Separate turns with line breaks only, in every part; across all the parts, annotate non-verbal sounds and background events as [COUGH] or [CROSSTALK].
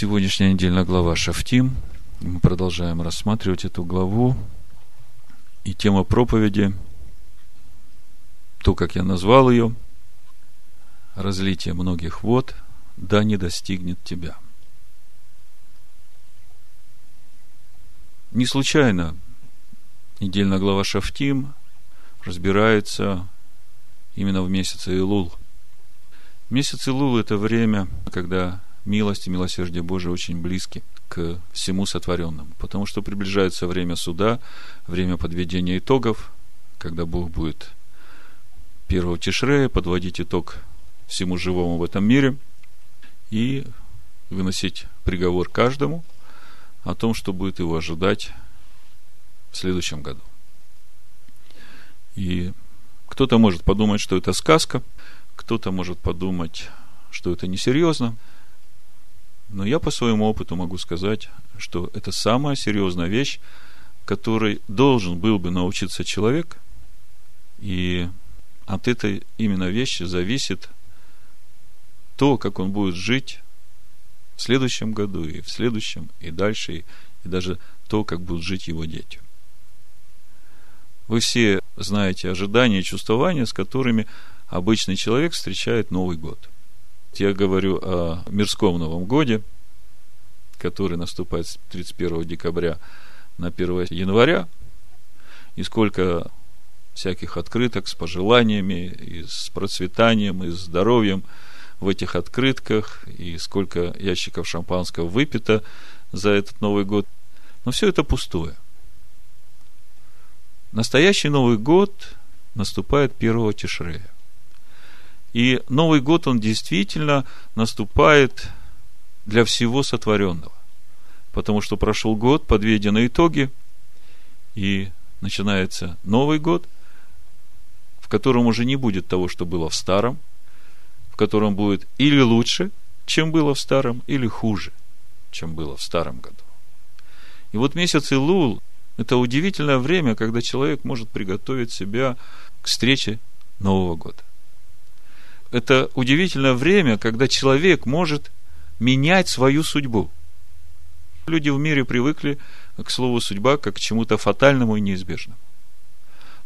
Сегодняшняя недельная глава Шафтим. Мы продолжаем рассматривать эту главу. И тема проповеди, то, как я назвал ее, разлитие многих вод, да не достигнет тебя. Не случайно недельная глава Шафтим разбирается именно в месяце Илул. Месяц Илул – это время, когда милость и милосердие Божие очень близки к всему сотворенному, потому что приближается время суда, время подведения итогов, когда Бог будет первого Тишрея подводить итог всему живому в этом мире и выносить приговор каждому о том, что будет его ожидать в следующем году. И кто-то может подумать, что это сказка, кто-то может подумать, что это несерьезно – но я по своему опыту могу сказать, что это самая серьезная вещь, которой должен был бы научиться человек, и от этой именно вещи зависит то, как он будет жить в следующем году, и в следующем, и дальше, и, даже то, как будут жить его дети. Вы все знаете ожидания и чувствования, с которыми обычный человек встречает Новый год – я говорю о мирском Новом Годе, который наступает с 31 декабря на 1 января, и сколько всяких открыток с пожеланиями, и с процветанием, и с здоровьем в этих открытках, и сколько ящиков шампанского выпито за этот Новый год. Но все это пустое. Настоящий Новый год наступает 1 Тишрея. И Новый год, он действительно наступает для всего сотворенного. Потому что прошел год, подведены итоги, и начинается Новый год, в котором уже не будет того, что было в старом, в котором будет или лучше, чем было в старом, или хуже, чем было в старом году. И вот месяц Илул – это удивительное время, когда человек может приготовить себя к встрече Нового года это удивительное время, когда человек может менять свою судьбу. Люди в мире привыкли к слову судьба как к чему-то фатальному и неизбежному.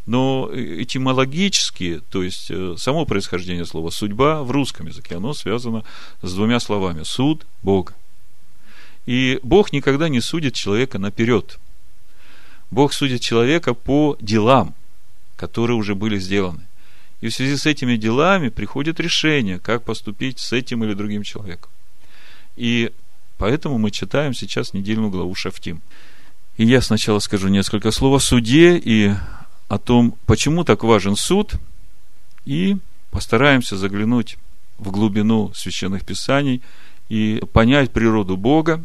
Но этимологически, то есть э, само происхождение слова судьба в русском языке, оно связано с двумя словами суд Бога. И Бог никогда не судит человека наперед. Бог судит человека по делам, которые уже были сделаны. И в связи с этими делами приходит решение, как поступить с этим или другим человеком. И поэтому мы читаем сейчас недельную главу Шафтим. И я сначала скажу несколько слов о суде и о том, почему так важен суд, и постараемся заглянуть в глубину священных писаний и понять природу Бога,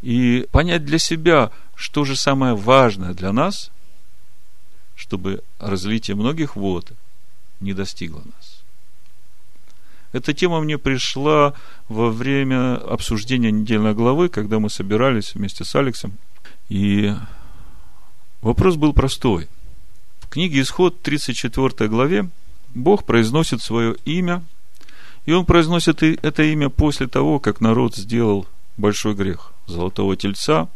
и понять для себя, что же самое важное для нас, чтобы разлитие многих вод не достигла нас. Эта тема мне пришла во время обсуждения недельной главы, когда мы собирались вместе с Алексом. И вопрос был простой. В книге Исход 34 главе Бог произносит свое имя, и Он произносит это имя после того, как народ сделал большой грех золотого тельца.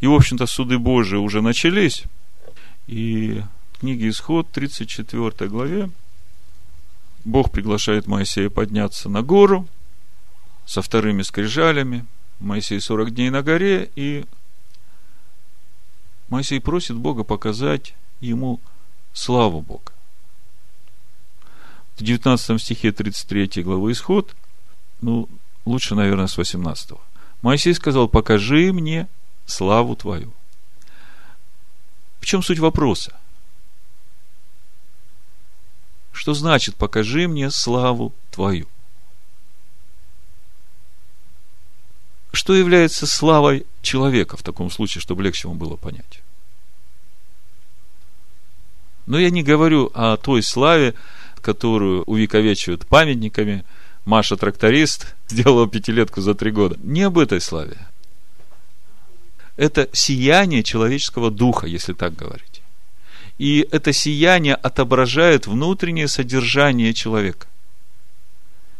И, в общем-то, суды Божии уже начались. И в книге Исход 34 главе Бог приглашает Моисея подняться на гору со вторыми скрижалями. Моисей 40 дней на горе, и Моисей просит Бога показать ему славу Бога. В 19 стихе 33 главы Исход, ну, лучше, наверное, с 18. Моисей сказал, покажи мне славу твою. В чем суть вопроса? Что значит покажи мне славу твою? Что является славой человека в таком случае, чтобы легче вам было понять? Но я не говорю о той славе, которую увековечивают памятниками. Маша тракторист [LAUGHS] сделала пятилетку за три года. Не об этой славе. Это сияние человеческого духа, если так говорить. И это сияние отображает внутреннее содержание человека.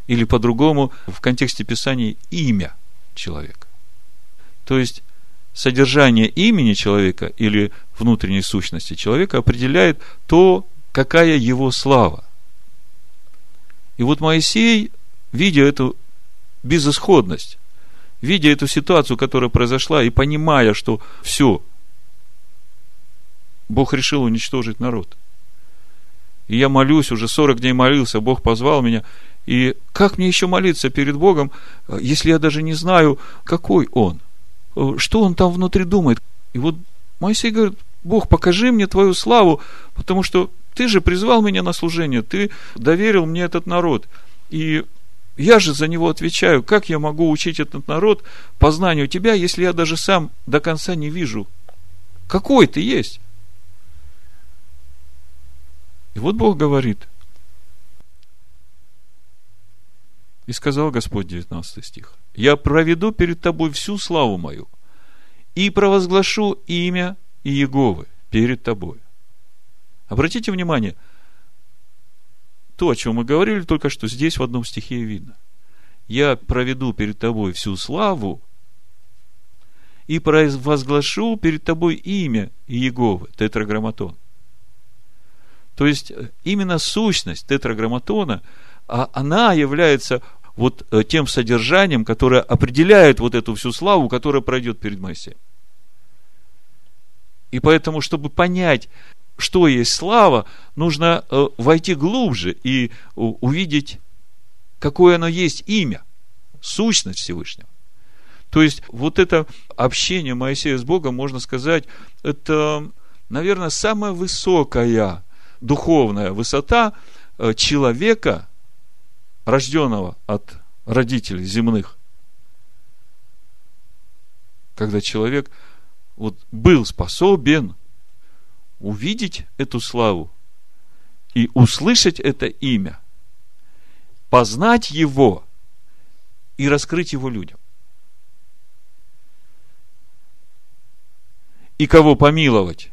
Или по-другому, в контексте Писания, имя человека. То есть, содержание имени человека или внутренней сущности человека определяет то, какая его слава. И вот Моисей, видя эту безысходность, видя эту ситуацию, которая произошла, и понимая, что все, Бог решил уничтожить народ. И я молюсь, уже 40 дней молился, Бог позвал меня. И как мне еще молиться перед Богом, если я даже не знаю, какой Он? Что Он там внутри думает? И вот Моисей говорит, Бог, покажи мне Твою славу, потому что Ты же призвал меня на служение, Ты доверил мне этот народ. И я же за него отвечаю, как я могу учить этот народ познанию тебя, если я даже сам до конца не вижу, какой ты есть. И вот Бог говорит, и сказал Господь, 19 стих, «Я проведу перед тобой всю славу мою, и провозглашу имя Иеговы перед тобой». Обратите внимание – то, о чем мы говорили только что, здесь в одном стихе видно. Я проведу перед тобой всю славу и возглашу перед тобой имя Иеговы, тетраграмматон. То есть, э, именно сущность тетраграмматона, а она является вот э, тем содержанием, которое определяет вот эту всю славу, которая пройдет перед Моисеем. И поэтому, чтобы понять, что есть слава, нужно э, войти глубже и увидеть, какое оно есть имя, сущность Всевышнего. То есть, вот это общение Моисея с Богом, можно сказать, это, наверное, самая высокая духовная высота э, человека, рожденного от родителей земных. Когда человек вот был способен увидеть эту славу и услышать это имя, познать его и раскрыть его людям. И кого помиловать?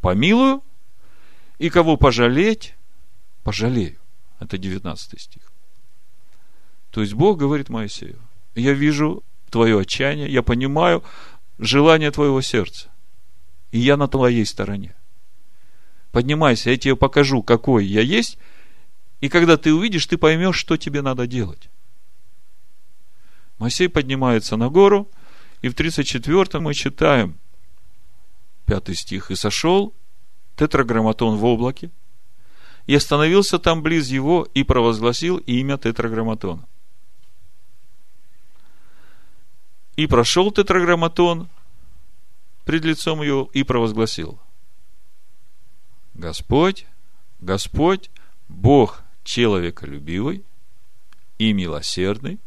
Помилую. И кого пожалеть? Пожалею. Это 19 стих. То есть Бог говорит Моисею, я вижу твое отчаяние, я понимаю желание твоего сердца. И я на твоей стороне поднимайся, я тебе покажу, какой я есть, и когда ты увидишь, ты поймешь, что тебе надо делать. Моисей поднимается на гору, и в 34-м мы читаем, пятый стих, «И сошел тетраграмматон в облаке, и остановился там близ его, и провозгласил имя тетраграмматона. И прошел тетраграмматон пред лицом его, и провозгласил – Господь, Господь, Бог человеколюбивый и милосердный,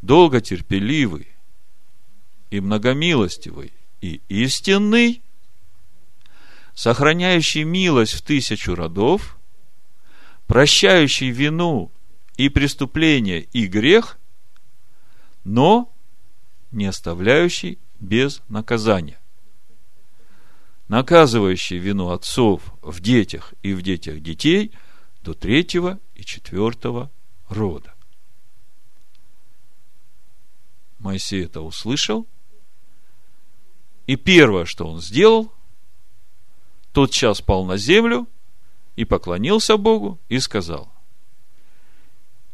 долготерпеливый и многомилостивый и истинный, сохраняющий милость в тысячу родов, прощающий вину и преступление и грех, но не оставляющий без наказания наказывающий вину отцов в детях и в детях детей до третьего и четвертого рода. Моисей это услышал, и первое, что он сделал, тот час пал на землю и поклонился Богу и сказал,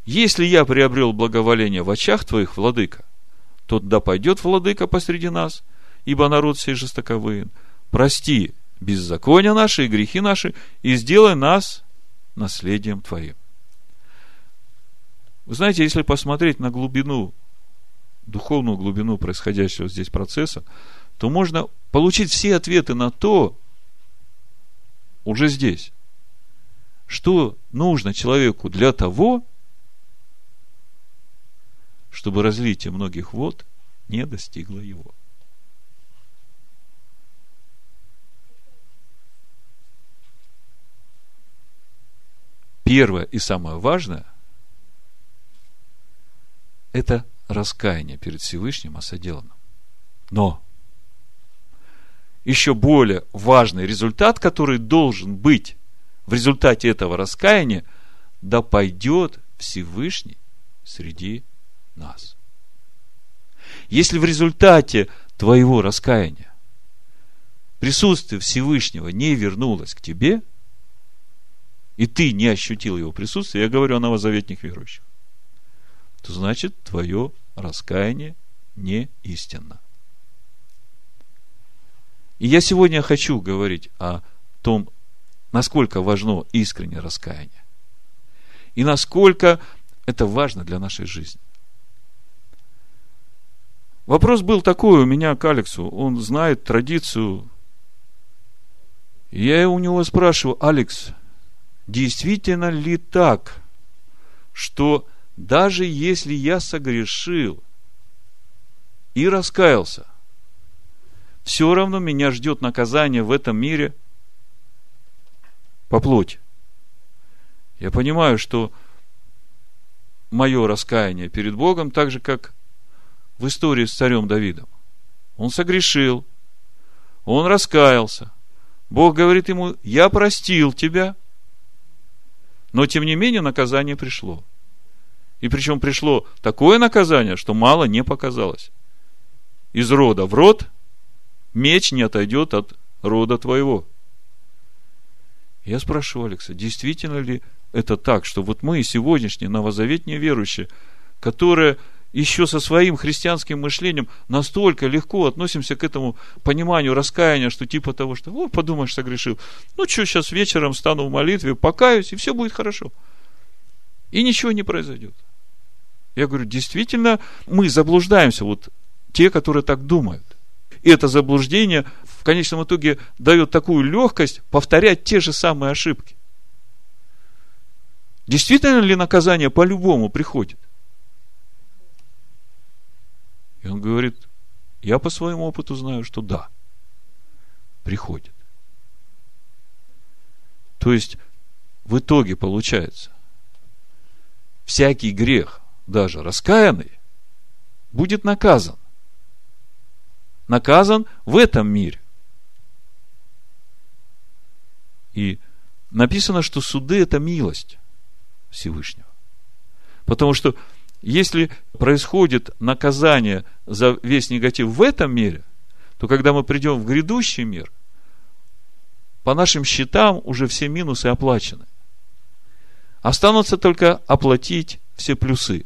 если я приобрел благоволение в очах твоих, владыка, то да пойдет владыка посреди нас, ибо народ сей жестоковыен, прости беззакония наши и грехи наши, и сделай нас наследием Твоим. Вы знаете, если посмотреть на глубину, духовную глубину происходящего здесь процесса, то можно получить все ответы на то, уже здесь, что нужно человеку для того, чтобы разлитие многих вод не достигло его. первое и самое важное – это раскаяние перед Всевышним о соделанном. Но еще более важный результат, который должен быть в результате этого раскаяния, да пойдет Всевышний среди нас. Если в результате твоего раскаяния, присутствие Всевышнего не вернулось к тебе, и ты не ощутил его присутствие, я говорю о новозаветных верующих, то значит твое раскаяние не истинно. И я сегодня хочу говорить о том, насколько важно искреннее раскаяние. И насколько это важно для нашей жизни. Вопрос был такой у меня к Алексу. Он знает традицию. Я у него спрашиваю, Алекс, действительно ли так, что даже если я согрешил и раскаялся, все равно меня ждет наказание в этом мире по плоти. Я понимаю, что мое раскаяние перед Богом так же, как в истории с царем Давидом. Он согрешил, он раскаялся. Бог говорит ему, я простил тебя. Но, тем не менее, наказание пришло. И причем пришло такое наказание, что мало не показалось. Из рода в род меч не отойдет от рода твоего. Я спрашиваю Алекса, действительно ли это так, что вот мы сегодняшние новозаветние верующие, которые еще со своим христианским мышлением настолько легко относимся к этому пониманию раскаяния, что типа того, что, вот, подумаешь, согрешил. Ну, что, сейчас вечером стану в молитве, покаюсь, и все будет хорошо. И ничего не произойдет. Я говорю, действительно, мы заблуждаемся, вот те, которые так думают. И это заблуждение в конечном итоге дает такую легкость повторять те же самые ошибки. Действительно ли наказание по-любому приходит? И он говорит, я по своему опыту знаю, что да, приходит. То есть, в итоге получается, всякий грех, даже раскаянный, будет наказан. Наказан в этом мире. И написано, что суды – это милость Всевышнего. Потому что если происходит наказание за весь негатив в этом мире, то когда мы придем в грядущий мир, по нашим счетам уже все минусы оплачены. Останутся только оплатить все плюсы.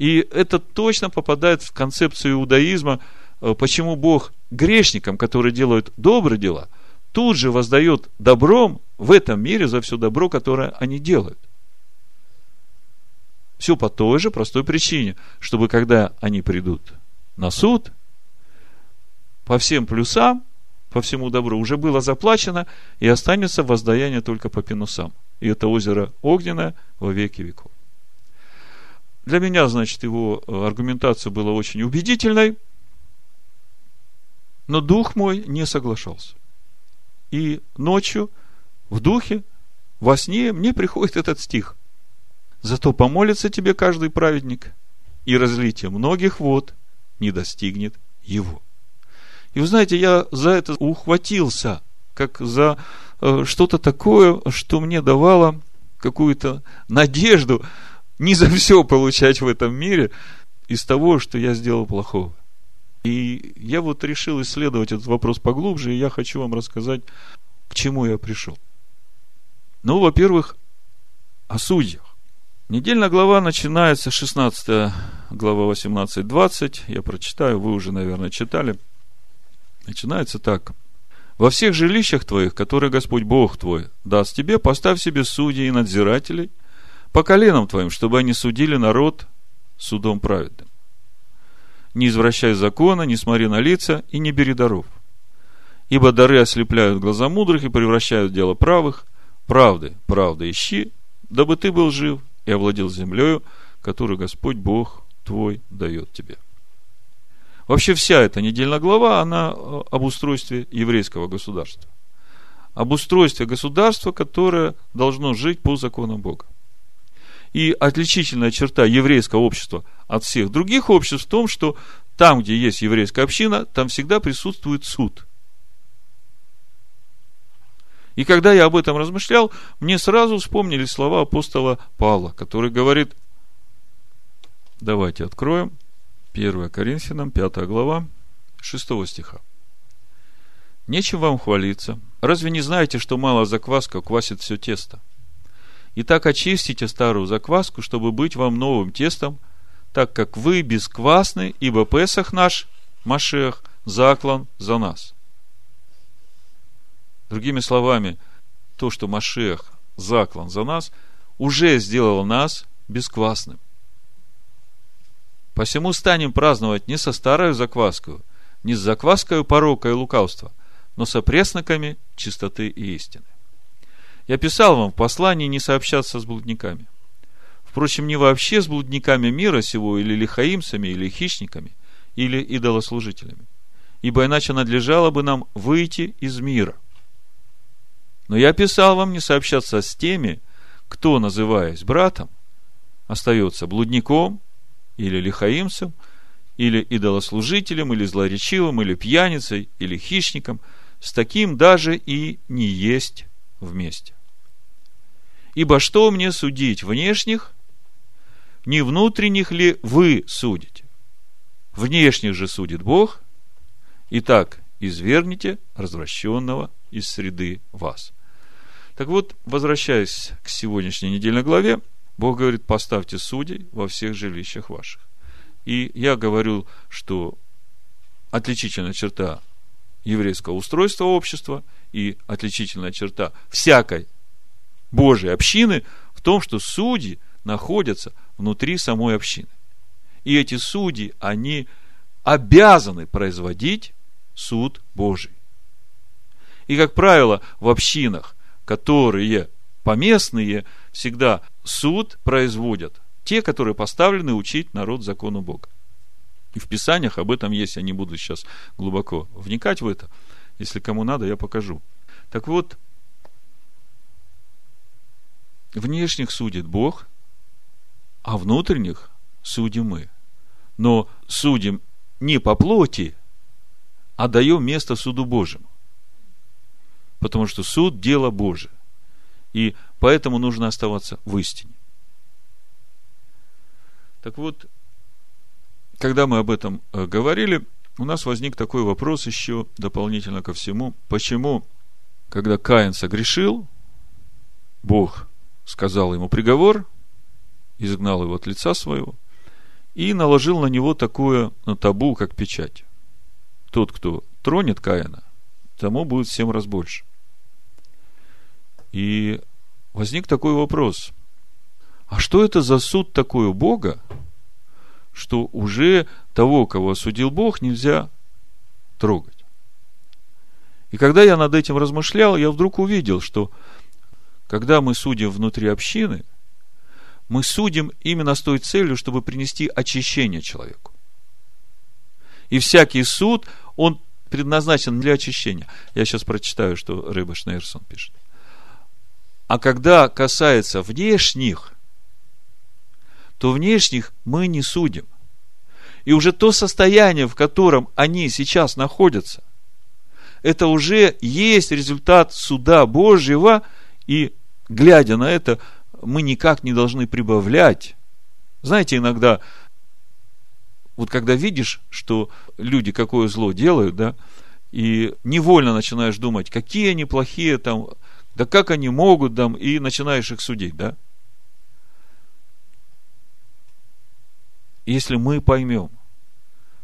И это точно попадает в концепцию иудаизма, э, почему Бог грешникам, которые делают добрые дела, тут же воздает добром в этом мире за все добро, которое они делают. Все по той же простой причине, чтобы когда они придут на суд, по всем плюсам, по всему добру уже было заплачено, и останется воздаяние только по пинусам. И это озеро огненное во веки веков. Для меня, значит, его э, аргументация была очень убедительной, но дух мой не соглашался. И ночью в духе, во сне мне приходит этот стих. Зато помолится тебе каждый праведник, и разлитие многих вод не достигнет его. И вы знаете, я за это ухватился, как за э, что-то такое, что мне давало какую-то надежду не за все получать в этом мире из того, что я сделал плохого. И я вот решил исследовать этот вопрос поглубже, и я хочу вам рассказать, к чему я пришел. Ну, во-первых, о судьях. Недельная глава начинается, 16 глава 18-20. Я прочитаю, вы уже, наверное, читали. Начинается так. Во всех жилищах твоих, которые Господь Бог твой даст тебе, поставь себе судей и надзирателей по коленам твоим, чтобы они судили народ судом праведным. Не извращай закона, не смотри на лица и не бери даров. Ибо дары ослепляют глаза мудрых и превращают дело правых. Правды, правды ищи, дабы ты был жив и овладел землею, которую Господь Бог твой дает тебе. Вообще вся эта недельная глава, она э, об устройстве еврейского государства. Об устройстве государства, которое должно жить по законам Бога. И отличительная черта еврейского общества от всех других обществ в том, что там, где есть еврейская община, там всегда присутствует суд – и когда я об этом размышлял, мне сразу вспомнили слова апостола Павла, который говорит, давайте откроем 1 Коринфянам, 5 глава, 6 стиха. Нечем вам хвалиться. Разве не знаете, что мало закваска квасит все тесто? Итак, очистите старую закваску, чтобы быть вам новым тестом, так как вы бесквасны, ибо Песах наш, Машех, заклан за нас. Другими словами, то, что Машех заклан за нас, уже сделал нас бесквасным. Посему станем праздновать не со старой закваской, не с закваской порока и лукавства, но со пресноками чистоты и истины. Я писал вам в послании не сообщаться с блудниками. Впрочем, не вообще с блудниками мира сего, или лихаимцами, или хищниками, или идолослужителями. Ибо иначе надлежало бы нам выйти из мира. Но я писал вам не сообщаться с теми, кто, называясь братом, остается блудником, или лихаимцем, или идолослужителем, или злоречивым, или пьяницей, или хищником, с таким даже и не есть вместе. Ибо что мне судить внешних, не внутренних ли вы судите? Внешних же судит Бог. Итак, извергните развращенного из среды вас. Так вот, возвращаясь к сегодняшней недельной главе, Бог говорит, поставьте судей во всех жилищах ваших. И я говорю, что отличительная черта еврейского устройства общества и отличительная черта всякой Божьей общины в том, что судьи находятся внутри самой общины. И эти судьи, они обязаны производить суд Божий. И, как правило, в общинах, которые поместные, всегда суд производят те, которые поставлены учить народ закону Бога. И в Писаниях об этом есть, я не буду сейчас глубоко вникать в это. Если кому надо, я покажу. Так вот, внешних судит Бог, а внутренних судим мы. Но судим не по плоти, а даем место суду Божьему. Потому что суд – дело Божие. И поэтому нужно оставаться в истине. Так вот, когда мы об этом э, говорили, у нас возник такой вопрос еще дополнительно ко всему. Почему, когда Каин согрешил, Бог сказал ему приговор, изгнал его от лица своего и наложил на него такое на табу, как печать. Тот, кто тронет Каина, тому будет в семь раз больше. И возник такой вопрос. А что это за суд такой у Бога, что уже того, кого осудил Бог, нельзя трогать? И когда я над этим размышлял, я вдруг увидел, что когда мы судим внутри общины, мы судим именно с той целью, чтобы принести очищение человеку. И всякий суд, он предназначен для очищения. Я сейчас прочитаю, что Рыба Шнейрсон пишет. А когда касается внешних, то внешних мы не судим. И уже то состояние, в котором они сейчас находятся, это уже есть результат суда Божьего, и глядя на это, мы никак не должны прибавлять. Знаете, иногда, вот когда видишь, что люди какое зло делают, да, и невольно начинаешь думать, какие они плохие там, да как они могут там, и начинаешь их судить, да? Если мы поймем,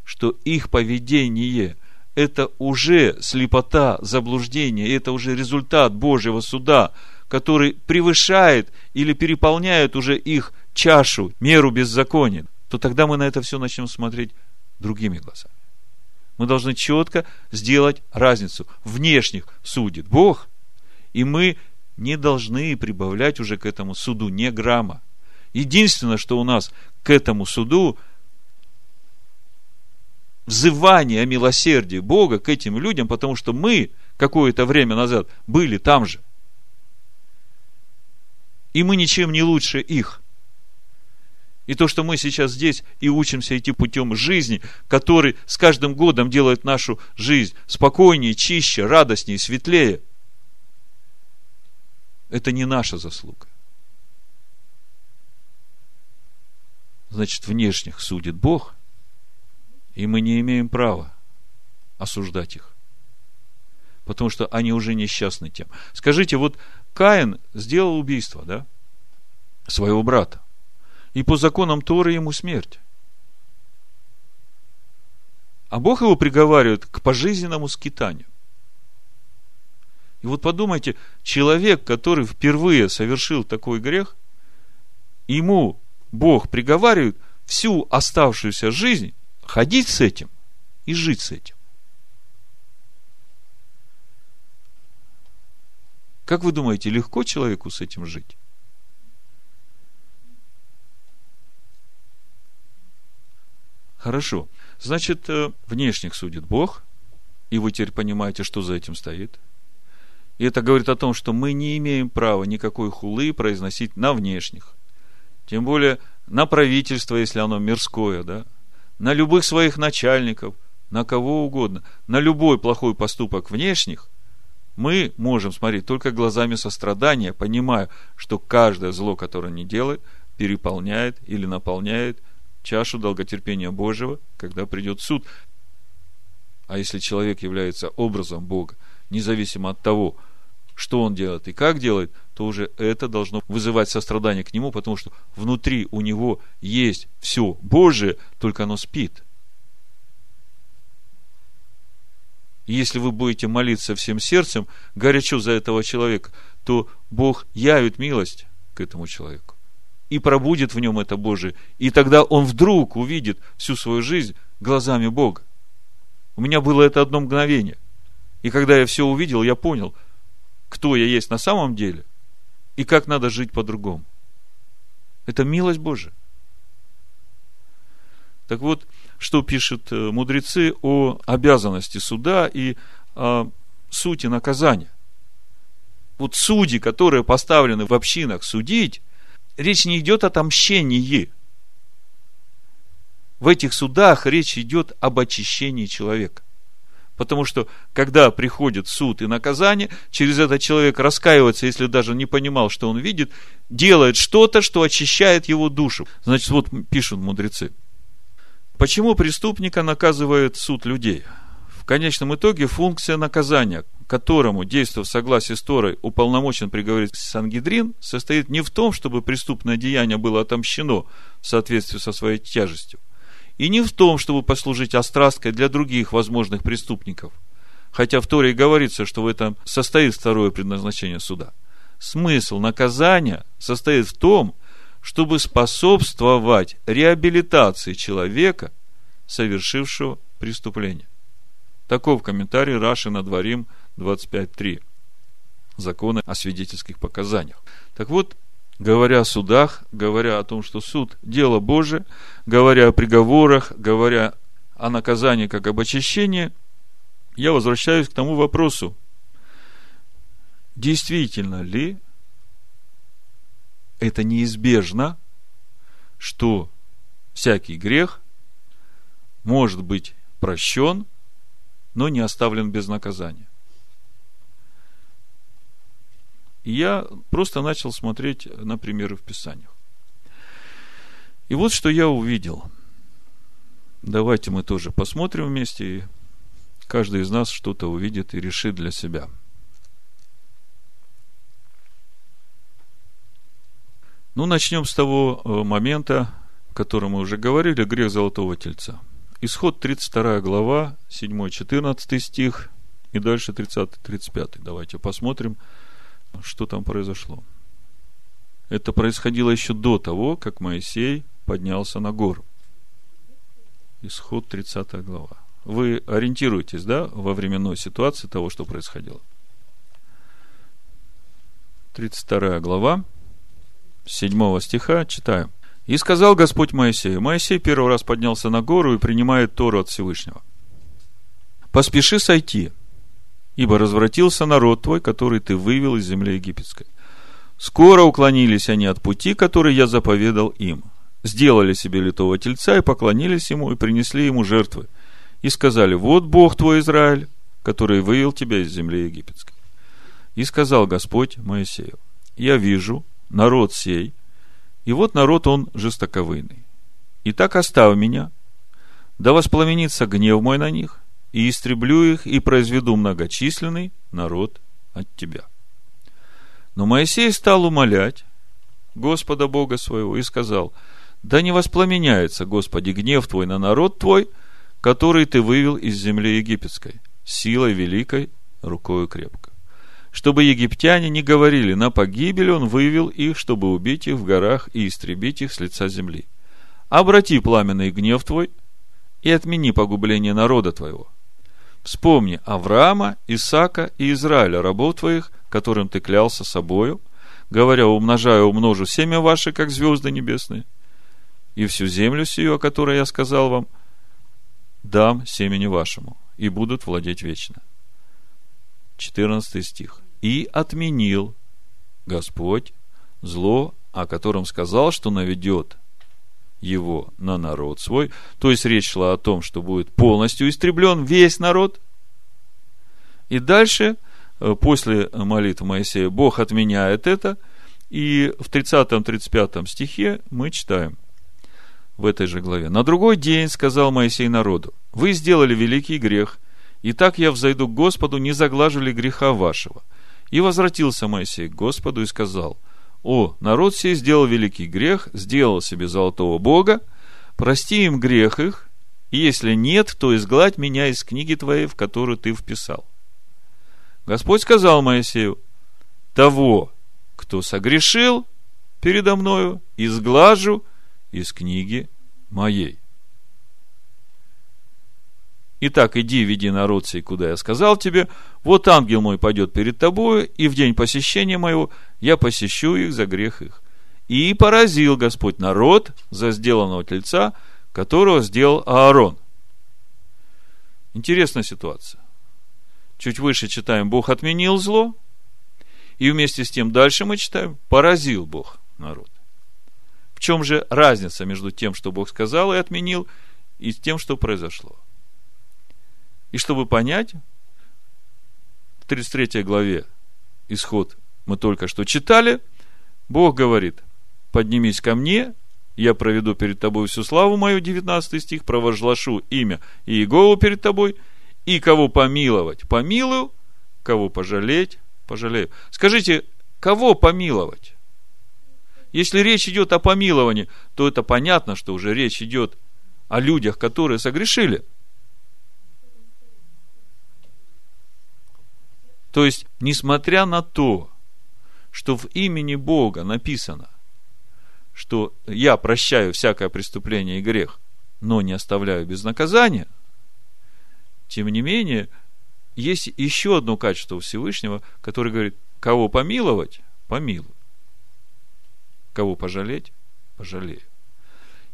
что их поведение – это уже слепота, заблуждение, это уже результат Божьего суда, который превышает или переполняет уже их чашу, меру беззакония, то тогда мы на это все начнем смотреть другими глазами. Мы должны четко сделать разницу. Внешних судит Бог – и мы не должны прибавлять уже к этому суду не грамма. Единственное, что у нас к этому суду взывание о милосердии Бога к этим людям, потому что мы какое-то время назад были там же. И мы ничем не лучше их. И то, что мы сейчас здесь и учимся идти путем жизни, который с каждым годом делает нашу жизнь спокойнее, чище, радостнее, светлее – это не наша заслуга. Значит, внешних судит Бог, И мы не имеем права осуждать их. Потому что они уже несчастны тем. Скажите, вот Каин сделал убийство, да? Своего брата. И по законам Торы ему смерть. А Бог его приговаривает к пожизненному скитанию. И вот подумайте, человек, который впервые совершил такой грех, ему Бог приговаривает всю оставшуюся жизнь ходить с этим и жить с этим. Как вы думаете, легко человеку с этим жить? Хорошо. Значит, э, внешних судит Бог, и вы теперь понимаете, что за этим стоит. И это говорит о том, что мы не имеем права никакой хулы произносить на внешних. Тем более на правительство, если оно мирское, да, на любых своих начальников, на кого угодно, на любой плохой поступок внешних, мы можем смотреть только глазами сострадания, понимая, что каждое зло, которое они делают, переполняет или наполняет чашу долготерпения Божьего, когда придет суд. А если человек является образом Бога, независимо от того, что он делает и как делает, то уже это должно вызывать сострадание к нему, потому что внутри у него есть все Божие, только оно спит. И если вы будете молиться всем сердцем, горячо за этого человека, то Бог явит милость к этому человеку. И пробудет в нем это Божие. И тогда он вдруг увидит всю свою жизнь глазами Бога. У меня было это одно мгновение. И когда я все увидел, я понял – кто я есть на самом деле и как надо жить по-другому. Это милость Божия. Так вот, что пишут э, мудрецы о обязанности суда и о сути наказания. Вот судьи, которые поставлены в общинах судить, речь не идет о отмщении. В этих судах речь идет об очищении человека. Потому что, когда приходит суд и наказание, через это человек раскаивается, если даже не понимал, что он видит, делает что-то, что очищает его душу. Значит, вот пишут мудрецы. Почему преступника наказывает суд людей? В конечном итоге функция наказания, которому, действуя в согласии с Торой, уполномочен приговорить Сангидрин, состоит не в том, чтобы преступное деяние было отомщено в соответствии со своей тяжестью, и не в том, чтобы послужить острасткой для других возможных преступников. Хотя в Торе и говорится, что в этом состоит второе предназначение суда. Смысл наказания состоит в том, чтобы способствовать реабилитации человека, совершившего преступление. Таков комментарий Раши на Дворим 25.3. Законы о свидетельских показаниях. Так вот, говоря о судах, говоря о том, что суд – дело Божие, говоря о приговорах, говоря о наказании как об очищении, я возвращаюсь к тому вопросу, действительно ли это неизбежно, что всякий грех может быть прощен, но не оставлен без наказания. И я просто начал смотреть на примеры в Писаниях. И вот что я увидел. Давайте мы тоже посмотрим вместе, и каждый из нас что-то увидит и решит для себя. Ну, начнем с того э, момента, о котором мы уже говорили, грех золотого тельца. Исход 32 глава, 7-14 стих и дальше 30-35. Давайте посмотрим, что там произошло. Это происходило еще до того, как Моисей поднялся на гору. Исход 30 глава. Вы ориентируетесь, да, во временной ситуации того, что происходило. 32 глава, 7 стиха, читаем. «И сказал Господь Моисею, Моисей первый раз поднялся на гору и принимает Тору от Всевышнего. Поспеши сойти, ибо развратился народ твой, который ты вывел из земли египетской. Скоро уклонились они от пути, который я заповедал им. Сделали себе литого тельца и поклонились ему, и принесли ему жертвы. И сказали, вот Бог твой Израиль, который вывел тебя из земли египетской. И сказал Господь Моисею, я вижу народ сей, и вот народ он жестоковыйный. И так оставь меня, да воспламенится гнев мой на них, и истреблю их, и произведу многочисленный народ от тебя. Но Моисей стал умолять Господа Бога своего и сказал, да не воспламеняется, Господи, гнев твой на народ твой, который ты вывел из земли египетской, силой великой, рукою крепко. Чтобы египтяне не говорили, на погибель он вывел их, чтобы убить их в горах и истребить их с лица земли. Обрати пламенный гнев твой и отмени погубление народа твоего. Вспомни Авраама, Исаака и Израиля, рабов твоих, которым ты клялся собою, говоря, умножаю, умножу семя ваше, как звезды небесные, и всю землю сию, о которой я сказал вам, дам семени вашему, и будут владеть вечно. 14 стих. И отменил Господь зло, о котором сказал, что наведет его на народ свой. То есть речь шла о том, что будет полностью истреблен весь народ. И дальше, э, после молитвы Моисея, Бог отменяет это. И в 30-35 стихе мы читаем в этой же главе. На другой день сказал Моисей народу, вы сделали великий грех, и так я взойду к Господу, не заглаживали греха вашего. И возвратился Моисей к Господу и сказал, о, народ сей сделал великий грех, сделал себе золотого Бога, прости им грех их, и если нет, то изгладь меня из книги твоей, в которую ты вписал. Господь сказал Моисею, того, кто согрешил передо мною, изглажу из книги моей. Итак, иди, веди народ сей, куда я сказал тебе. Вот ангел мой пойдет перед тобою, и в день посещения моего я посещу их за грех их. И поразил Господь народ за сделанного тельца, которого сделал Аарон. Интересная ситуация. Чуть выше читаем, Бог отменил зло, и вместе с тем дальше мы читаем, поразил Бог народ. В чем же разница между тем, что Бог сказал и отменил, и тем, что произошло? И чтобы понять, в 33 главе исход мы только что читали, Бог говорит, поднимись ко мне, я проведу перед тобой всю славу мою, 19 стих, провозглашу имя Иегову перед тобой, и кого помиловать, помилую, кого пожалеть, пожалею. Скажите, кого помиловать? Если речь идет о помиловании, то это понятно, что уже речь идет о людях, которые согрешили – То есть, несмотря на то, что в имени Бога написано, что я прощаю всякое преступление и грех, но не оставляю без наказания, тем не менее, есть еще одно качество Всевышнего, которое говорит, кого помиловать, помилуй. Кого пожалеть, пожалею.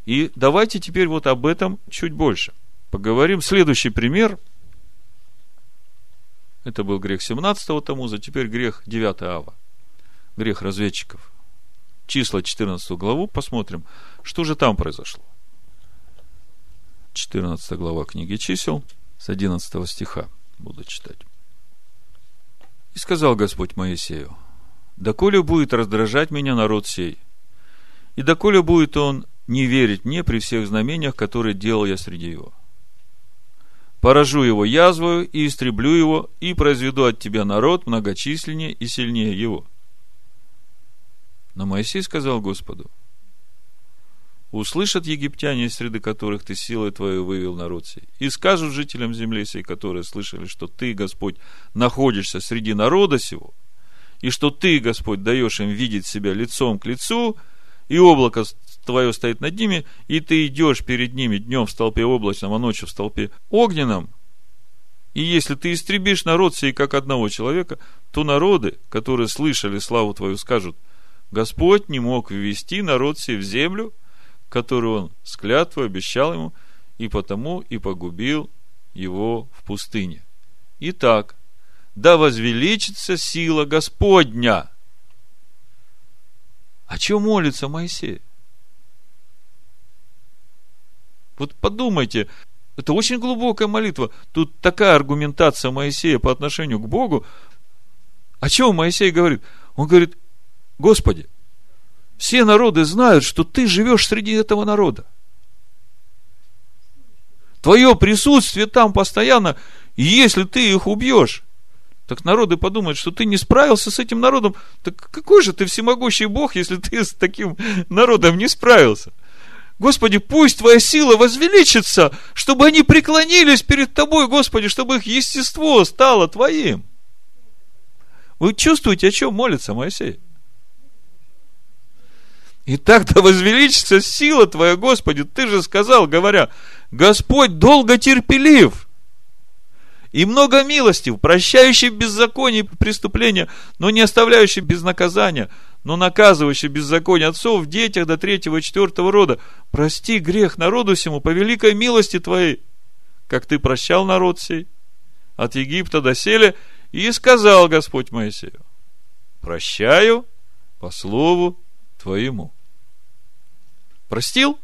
И давайте теперь вот об этом чуть больше. Поговорим. Следующий пример – это был грех 17-го Тамуза, теперь грех 9 Ава. Грех разведчиков. Числа 14 главу посмотрим, что же там произошло. 14 глава книги чисел, с 11 стиха буду читать. И сказал Господь Моисею, «Доколе будет раздражать меня народ сей, и доколе будет он не верить мне при всех знамениях, которые делал я среди его» поражу его язвою и истреблю его, и произведу от тебя народ многочисленнее и сильнее его. Но Моисей сказал Господу, услышат египтяне, из среды которых ты силой твоей вывел народ сей, и скажут жителям земли сей, которые слышали, что ты, Господь, находишься среди народа сего, и что ты, Господь, даешь им видеть себя лицом к лицу, и облако твое стоит над ними, и ты идешь перед ними днем в столпе облачном, а ночью в столпе огненном, и если ты истребишь народ сей как одного человека, то народы, которые слышали славу твою, скажут, Господь не мог ввести народ сей в землю, которую он с клятвой обещал ему, и потому и погубил его в пустыне. Итак, да возвеличится сила Господня. О чем молится Моисей? Вот подумайте, это очень глубокая молитва. Тут такая аргументация Моисея по отношению к Богу. О чем Моисей говорит? Он говорит, Господи, все народы знают, что ты живешь среди этого народа. Твое присутствие там постоянно, и если ты их убьешь, так народы подумают, что ты не справился с этим народом. Так какой же ты всемогущий Бог, если ты с таким народом не справился? Господи, пусть Твоя сила возвеличится, чтобы они преклонились перед Тобой, Господи, чтобы их естество стало Твоим. Вы чувствуете, о чем молится Моисей? И так-то возвеличится сила Твоя, Господи. Ты же сказал, говоря, Господь долго терпелив и много милостив, прощающий беззаконие и преступления, но не оставляющий без наказания, но наказывающий беззаконие отцов в детях до третьего и четвертого рода. Прости грех народу всему по великой милости Твоей, как Ты прощал народ сей от Египта до селя, и сказал Господь Моисею, прощаю по слову Твоему. Простил?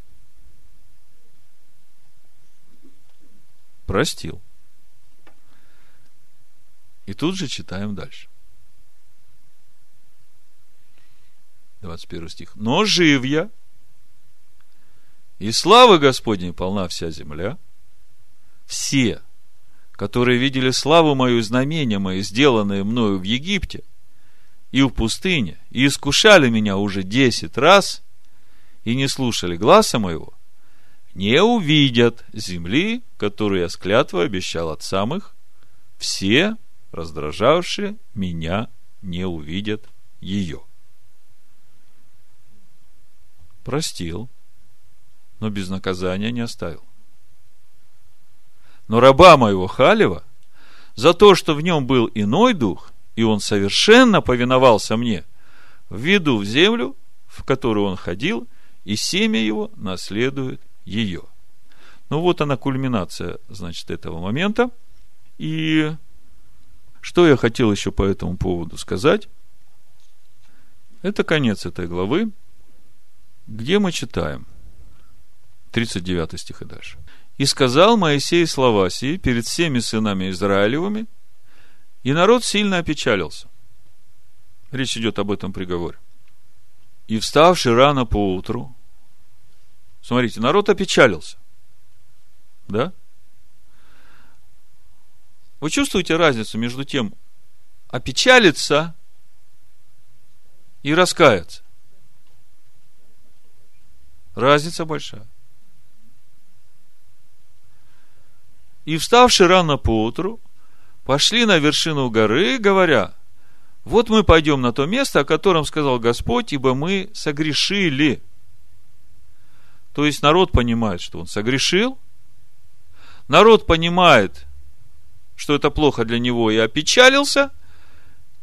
Простил. И тут же читаем дальше. 21 стих. Но жив я, и славы Господней полна вся земля. Все, которые видели славу мою и знамения мои, сделанные мною в Египте и в пустыне, и искушали меня уже десять раз, и не слушали гласа моего, не увидят земли, которую я с клятвой обещал от самых, все раздражавшие меня не увидят ее. Простил, но без наказания не оставил. Но раба моего Халева за то, что в нем был иной дух, и он совершенно повиновался мне, введу в землю, в которую он ходил, и семя его наследует ее. Ну вот она кульминация, значит, этого момента. И что я хотел еще по этому поводу сказать? Это конец этой главы, где мы читаем 39 стих и дальше. «И сказал Моисей слова сии перед всеми сынами Израилевыми, и народ сильно опечалился». Речь идет об этом приговоре. «И вставший рано поутру, смотрите, народ опечалился, да? Вы чувствуете разницу между тем, опечалиться и раскаяться? Разница большая. И вставши рано поутру, пошли на вершину горы, говоря, вот мы пойдем на то место, о котором сказал Господь, ибо мы согрешили. То есть народ понимает, что он согрешил. Народ понимает, что это плохо для него, и опечалился.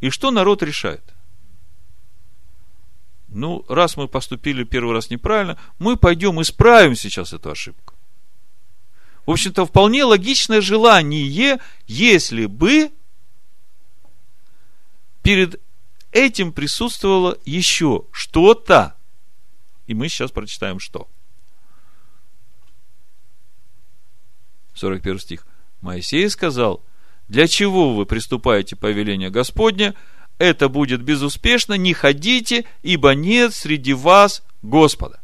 И что народ решает? Ну, раз мы поступили первый раз неправильно, мы пойдем исправим сейчас эту ошибку. В общем-то, вполне логичное желание, если бы перед этим присутствовало еще что-то. И мы сейчас прочитаем что. 41 стих. Моисей сказал, для чего вы приступаете по велению Господня, это будет безуспешно, не ходите, ибо нет среди вас Господа.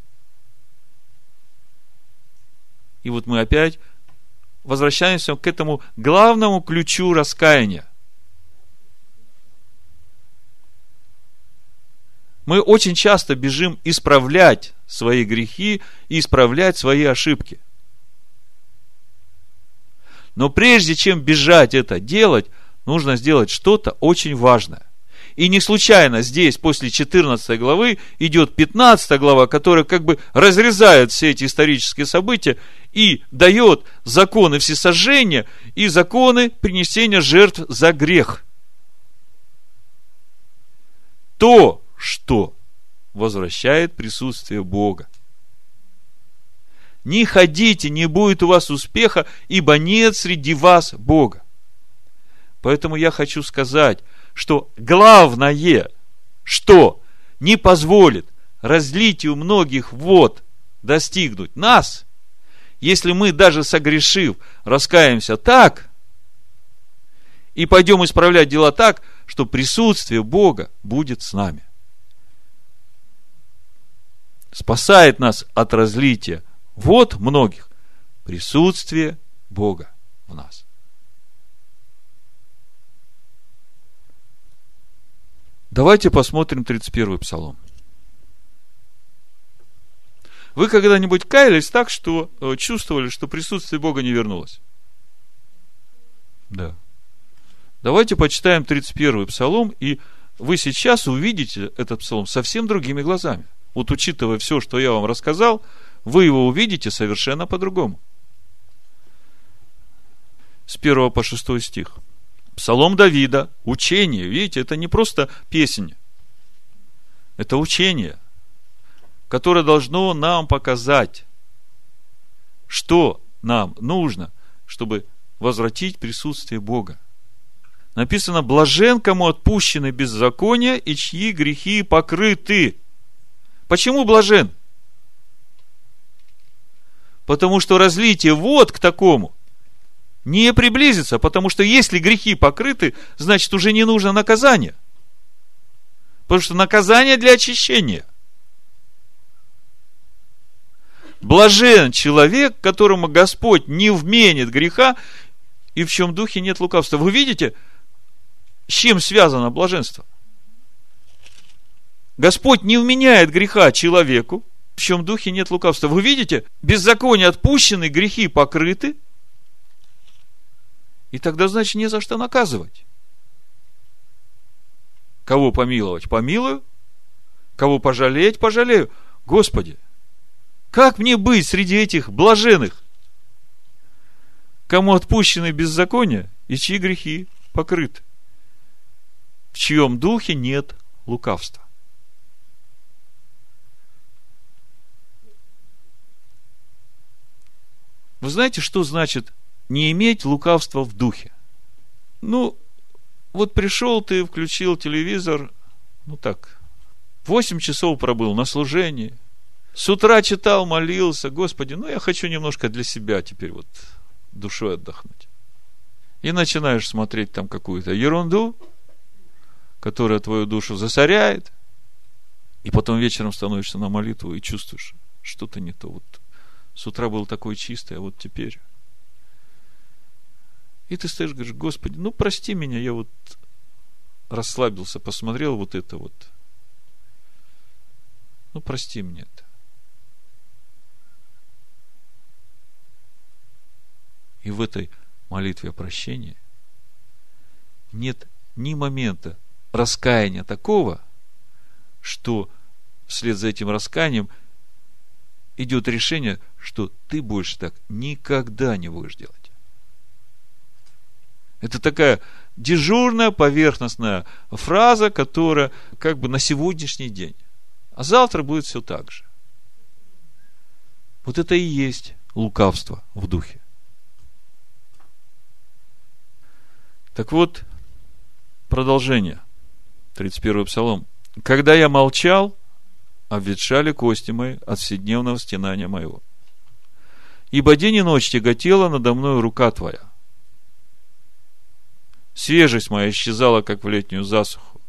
И вот мы опять возвращаемся к этому главному ключу раскаяния. Мы очень часто бежим исправлять свои грехи и исправлять свои ошибки – но прежде чем бежать это делать, нужно сделать что-то очень важное. И не случайно здесь, после 14 главы, идет 15 глава, которая как бы разрезает все эти исторические события и дает законы всесожжения и законы принесения жертв за грех. То, что возвращает присутствие Бога. Не ходите, не будет у вас успеха, ибо нет среди вас Бога. Поэтому я хочу сказать, что главное, что не позволит разлитию многих вод достигнуть нас, если мы даже согрешив, раскаемся так, и пойдем исправлять дела так, что присутствие Бога будет с нами. Спасает нас от разлития вот многих присутствие Бога в нас. Давайте посмотрим 31 псалом. Вы когда-нибудь каялись так, что э, чувствовали, что присутствие Бога не вернулось? Да. Давайте почитаем 31 псалом, и вы сейчас увидите этот псалом совсем другими глазами. Вот учитывая все, что я вам рассказал, вы его увидите совершенно по-другому. С 1 по 6 стих. Псалом Давида, учение. Видите, это не просто песня. Это учение – которое должно нам показать, что нам нужно, чтобы возвратить присутствие Бога. Написано, блажен, кому отпущены беззакония и чьи грехи покрыты. Почему блажен? Потому что разлитие вот к такому не приблизится, потому что если грехи покрыты, значит уже не нужно наказание. Потому что наказание для очищения. Блажен человек, которому Господь не вменит греха, и в чем духе нет лукавства. Вы видите, с чем связано блаженство? Господь не вменяет греха человеку, в чем духе нет лукавства. Вы видите, беззаконие отпущены, грехи покрыты, и тогда, значит, не за что наказывать. Кого помиловать? Помилую. Кого пожалеть? Пожалею. Господи, как мне быть среди этих блаженных? Кому отпущены беззакония и чьи грехи покрыты? В чьем духе нет лукавства? Вы знаете, что значит не иметь лукавства в духе? Ну, вот пришел ты, включил телевизор, ну так, 8 часов пробыл на служении, с утра читал, молился, Господи, ну я хочу немножко для себя теперь вот душой отдохнуть. И начинаешь смотреть там какую-то ерунду, которая твою душу засоряет, и потом вечером становишься на молитву и чувствуешь, что-то не то. Вот с утра был такой чистый, а вот теперь. И ты стоишь, говоришь, Господи, ну прости меня, я вот расслабился, посмотрел вот это вот. Ну прости мне это. И в этой молитве о прощении нет ни момента раскаяния такого, что вслед за этим раскаянием идет решение, что ты больше так никогда не будешь делать. Это такая дежурная поверхностная фраза, которая как бы на сегодняшний день. А завтра будет все так же. Вот это и есть лукавство в духе. Так вот, продолжение. 31 псалом. «Когда я молчал, обветшали кости мои от вседневного стенания моего. Ибо день и ночь тяготела надо мною рука твоя. Свежесть моя исчезала, как в летнюю засуху.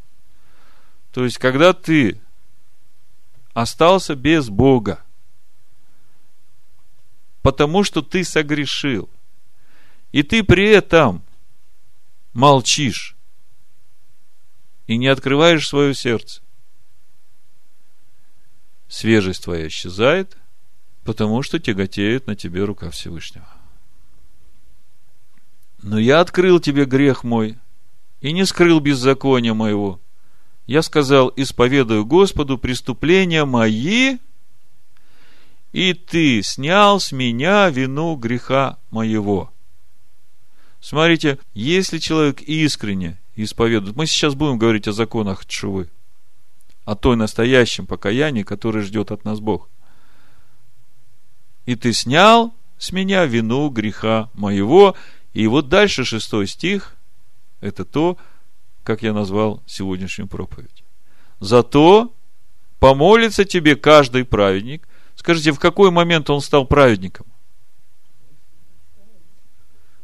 То есть, когда ты остался без Бога, потому что ты согрешил, и ты при этом молчишь и не открываешь свое сердце, свежесть твоя исчезает, потому что тяготеет на тебе рука Всевышнего. Но я открыл тебе грех мой и не скрыл беззакония моего. Я сказал, исповедую Господу преступления мои, и ты снял с меня вину греха моего. Смотрите, если человек искренне исповедует, мы сейчас будем говорить о законах Чувы, о той настоящем покаянии, которое ждет от нас Бог. И ты снял с меня вину греха моего. И вот дальше шестой стих, это то, как я назвал сегодняшнюю проповедь. Зато помолится тебе каждый праведник. Скажите, в какой момент он стал праведником?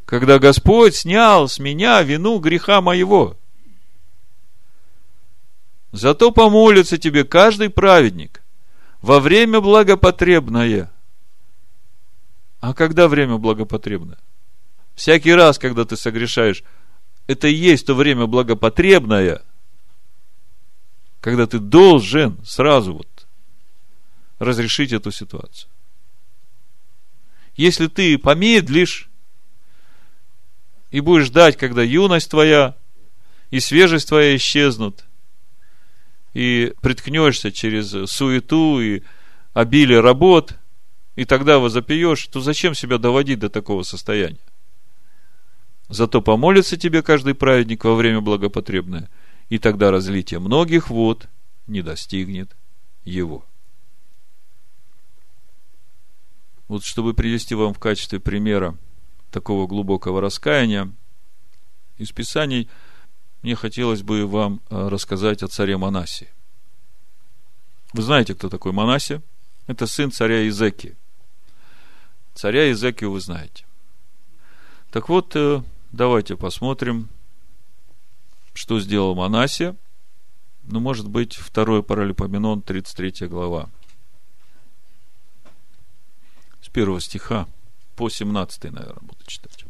когда Господь снял с меня вину греха моего. Зато помолится тебе каждый праведник во время благопотребное. А когда время благопотребное? Всякий раз, когда ты согрешаешь, это и есть то время благопотребное, когда ты должен сразу вот разрешить эту ситуацию. Если ты помедлишь и будешь ждать, когда юность твоя и свежесть твоя исчезнут, и приткнешься через суету и обилие работ, и тогда возопьешь, то зачем себя доводить до такого состояния? Зато помолится тебе каждый праведник во время благопотребное, и тогда разлитие многих вод не достигнет его. Вот чтобы привести вам в качестве примера такого глубокого раскаяния из Писаний, мне хотелось бы вам э, рассказать о царе Манасе. Вы знаете, кто такой Манасе? Это сын царя Изеки. Царя Изекию вы знаете. Так вот, э, давайте посмотрим, что сделал Манасия. Ну, может быть, второй паралипоменон, 33 глава с первого стиха по 17, наверное, буду читать.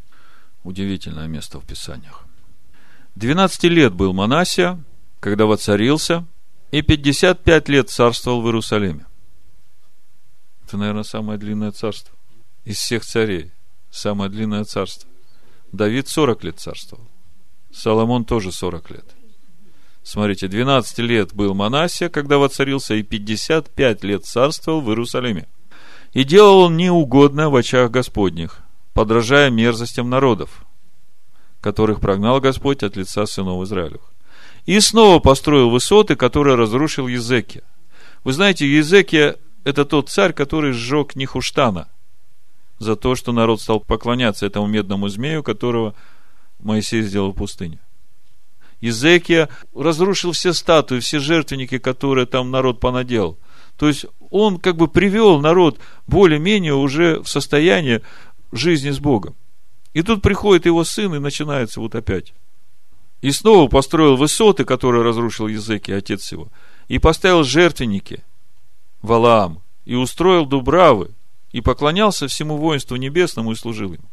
Удивительное место в Писаниях. 12 лет был Манасия, когда воцарился, и 55 лет царствовал в Иерусалиме. Это, наверное, самое длинное царство из всех царей. Самое длинное царство. Давид 40 лет царствовал. Соломон тоже 40 лет. Смотрите, 12 лет был Манасия, когда воцарился, и 55 лет царствовал в Иерусалиме. И делал он неугодное в очах Господних, подражая мерзостям народов, которых прогнал Господь от лица сынов Израилевых. И снова построил высоты, которые разрушил Езекия. Вы знаете, Езекия – это тот царь, который сжег Нихуштана за то, что народ стал поклоняться этому медному змею, которого Моисей сделал в пустыне. Езекия разрушил все статуи, все жертвенники, которые там народ понаделал. То есть он как бы привел народ более-менее уже в состояние жизни с Богом. И тут приходит его сын, и начинается вот опять. И снова построил высоты, которые разрушил языки отец его, и поставил жертвенники Валаам, и устроил дубравы, и поклонялся всему воинству небесному и служил ему.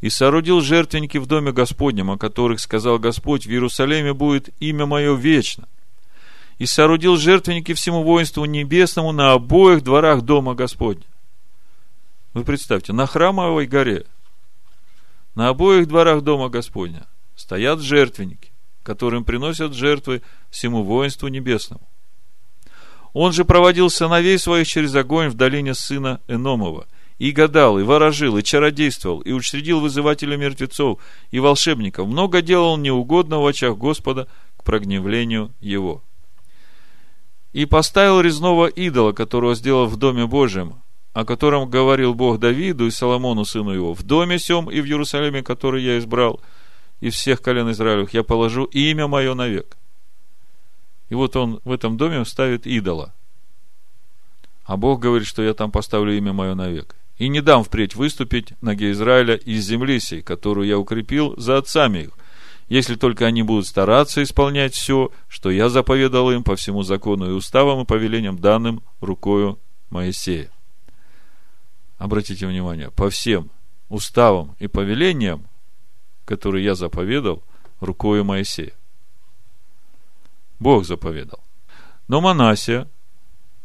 И соорудил жертвенники в доме Господнем, о которых сказал Господь, в Иерусалиме будет имя мое вечно и соорудил жертвенники всему воинству небесному на обоих дворах дома Господня. Вы представьте, на храмовой горе, на обоих дворах дома Господня стоят жертвенники, которым приносят жертвы всему воинству небесному. Он же проводил сыновей своих через огонь в долине сына Эномова, и гадал, и ворожил, и чародействовал, и учредил вызывателя мертвецов, и волшебников. Много делал неугодно в очах Господа к прогневлению его и поставил резного идола, которого сделал в Доме Божьем, о котором говорил Бог Давиду и Соломону, сыну его, в доме сем и в Иерусалиме, который я избрал, из всех колен Израилевых, я положу имя мое навек. И вот он в этом доме ставит идола. А Бог говорит, что я там поставлю имя мое навек. И не дам впредь выступить ноге Израиля из земли сей, которую я укрепил за отцами их, если только они будут стараться исполнять все, что я заповедал им по всему закону и уставам и повелениям, данным рукою Моисея. Обратите внимание, по всем уставам и повелениям, которые я заповедал, рукою Моисея. Бог заповедал. Но Манасия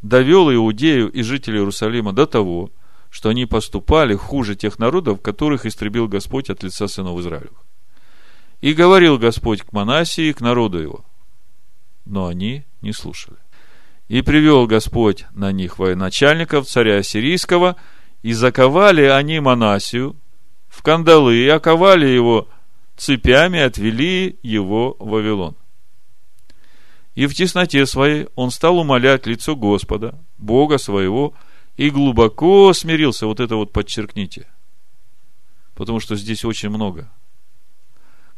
довел Иудею и жителей Иерусалима до того, что они поступали хуже тех народов, которых истребил Господь от лица сынов Израилевых. И говорил Господь к Манасии и к народу его. Но они не слушали. И привел Господь на них военачальников, царя Ассирийского, и заковали они Манасию в кандалы, и оковали его цепями, отвели его в Вавилон. И в тесноте своей он стал умолять лицо Господа, Бога своего, и глубоко смирился. Вот это вот подчеркните. Потому что здесь очень много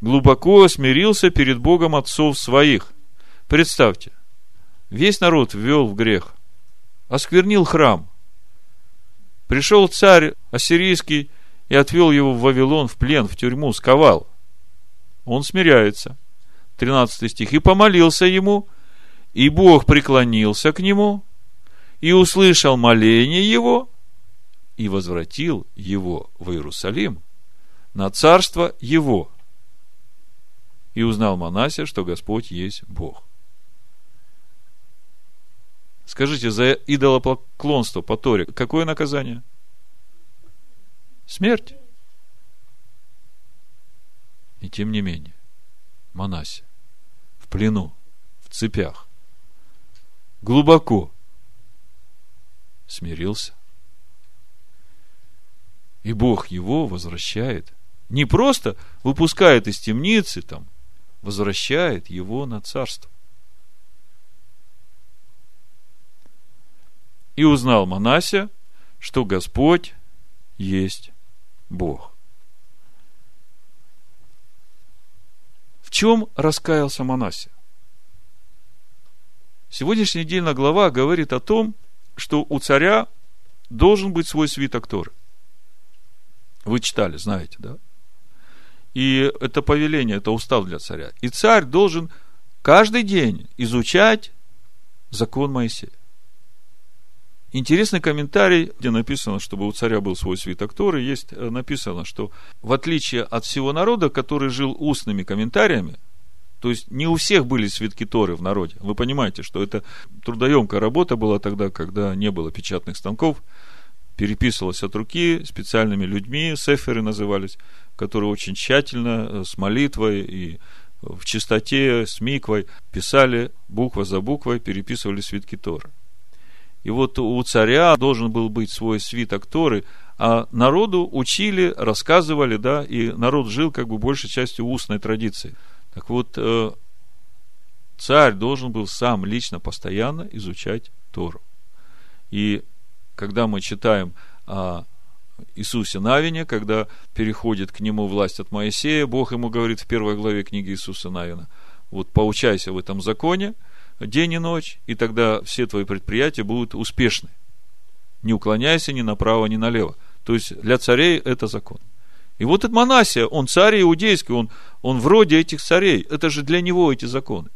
глубоко смирился перед Богом отцов своих. Представьте, весь народ ввел в грех, осквернил храм. Пришел царь ассирийский и отвел его в Вавилон в плен, в тюрьму, сковал. Он смиряется. 13 стих. И помолился ему, и Бог преклонился к нему, и услышал моление его, и возвратил его в Иерусалим на царство его. И узнал Манасия, что Господь есть Бог. Скажите, за идолопоклонство по Торе какое наказание? Смерть. И тем не менее, Манасия в плену, в цепях, глубоко смирился. И Бог его возвращает. Не просто выпускает из темницы, там, возвращает его на царство. И узнал Манася, что Господь есть Бог. Чем раскаялся Манася? Сегодняшняя недельная глава говорит о том, что у царя должен быть свой свиток Торы. Вы читали, знаете, да? И это повеление, это устав для царя. И царь должен каждый день изучать закон Моисея. Интересный комментарий, где написано, чтобы у царя был свой свиток Торы, есть э, написано, что в отличие от всего народа, который жил устными комментариями, то есть не у всех были свитки Торы в народе. Вы понимаете, что это трудоемкая работа была тогда, когда не было печатных станков, переписывалось от руки специальными людьми, сеферы назывались, которые очень тщательно, э, с молитвой и в чистоте, с миквой писали буква за буквой, переписывали свитки Торы. И вот у царя должен был быть свой свиток Торы, а народу учили, рассказывали, да, и народ жил как бы большей частью устной традиции – так вот, э, царь должен был сам лично постоянно изучать Тору. И когда мы читаем о Иисусе Навине, когда переходит к нему власть от Моисея, Бог ему говорит в первой главе книги Иисуса Навина, вот поучайся в этом законе день и ночь, и тогда все твои предприятия будут успешны. Не уклоняйся ни направо, ни налево. То есть для царей это закон. И вот этот Манасия, он царь иудейский, он, он вроде этих царей. Это же для него эти законы.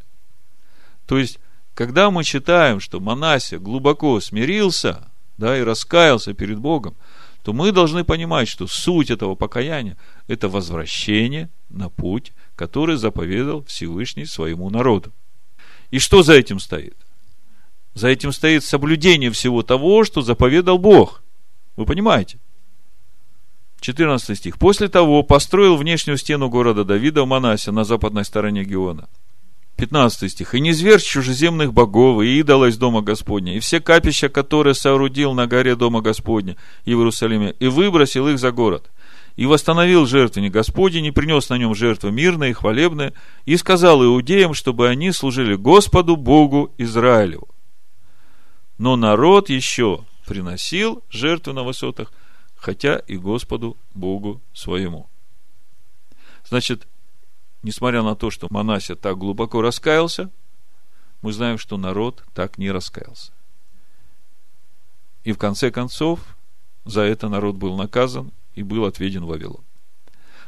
То есть, когда мы читаем, что Манасия глубоко смирился, да, и раскаялся перед Богом, то мы должны понимать, что суть этого покаяния – это возвращение на путь, который заповедал Всевышний своему народу. И что за этим стоит? За этим стоит соблюдение всего того, что заповедал Бог. Вы понимаете? 14 стих. После того построил внешнюю стену города Давида в Манасе на западной стороне Геона. 15 стих. «И не зверь чужеземных богов, и идола из дома Господня, и все капища, которые соорудил на горе дома Господня в Иерусалиме, и выбросил их за город. И восстановил жертвенник Господень, и принес на нем жертвы мирные и хвалебные, и сказал иудеям, чтобы они служили Господу Богу Израилеву. Но народ еще приносил жертвы на высотах – хотя и Господу Богу своему. Значит, несмотря на то, что Манася так глубоко раскаялся, мы знаем, что народ так не раскаялся. И в конце концов, за это народ был наказан и был отведен в Вавилон.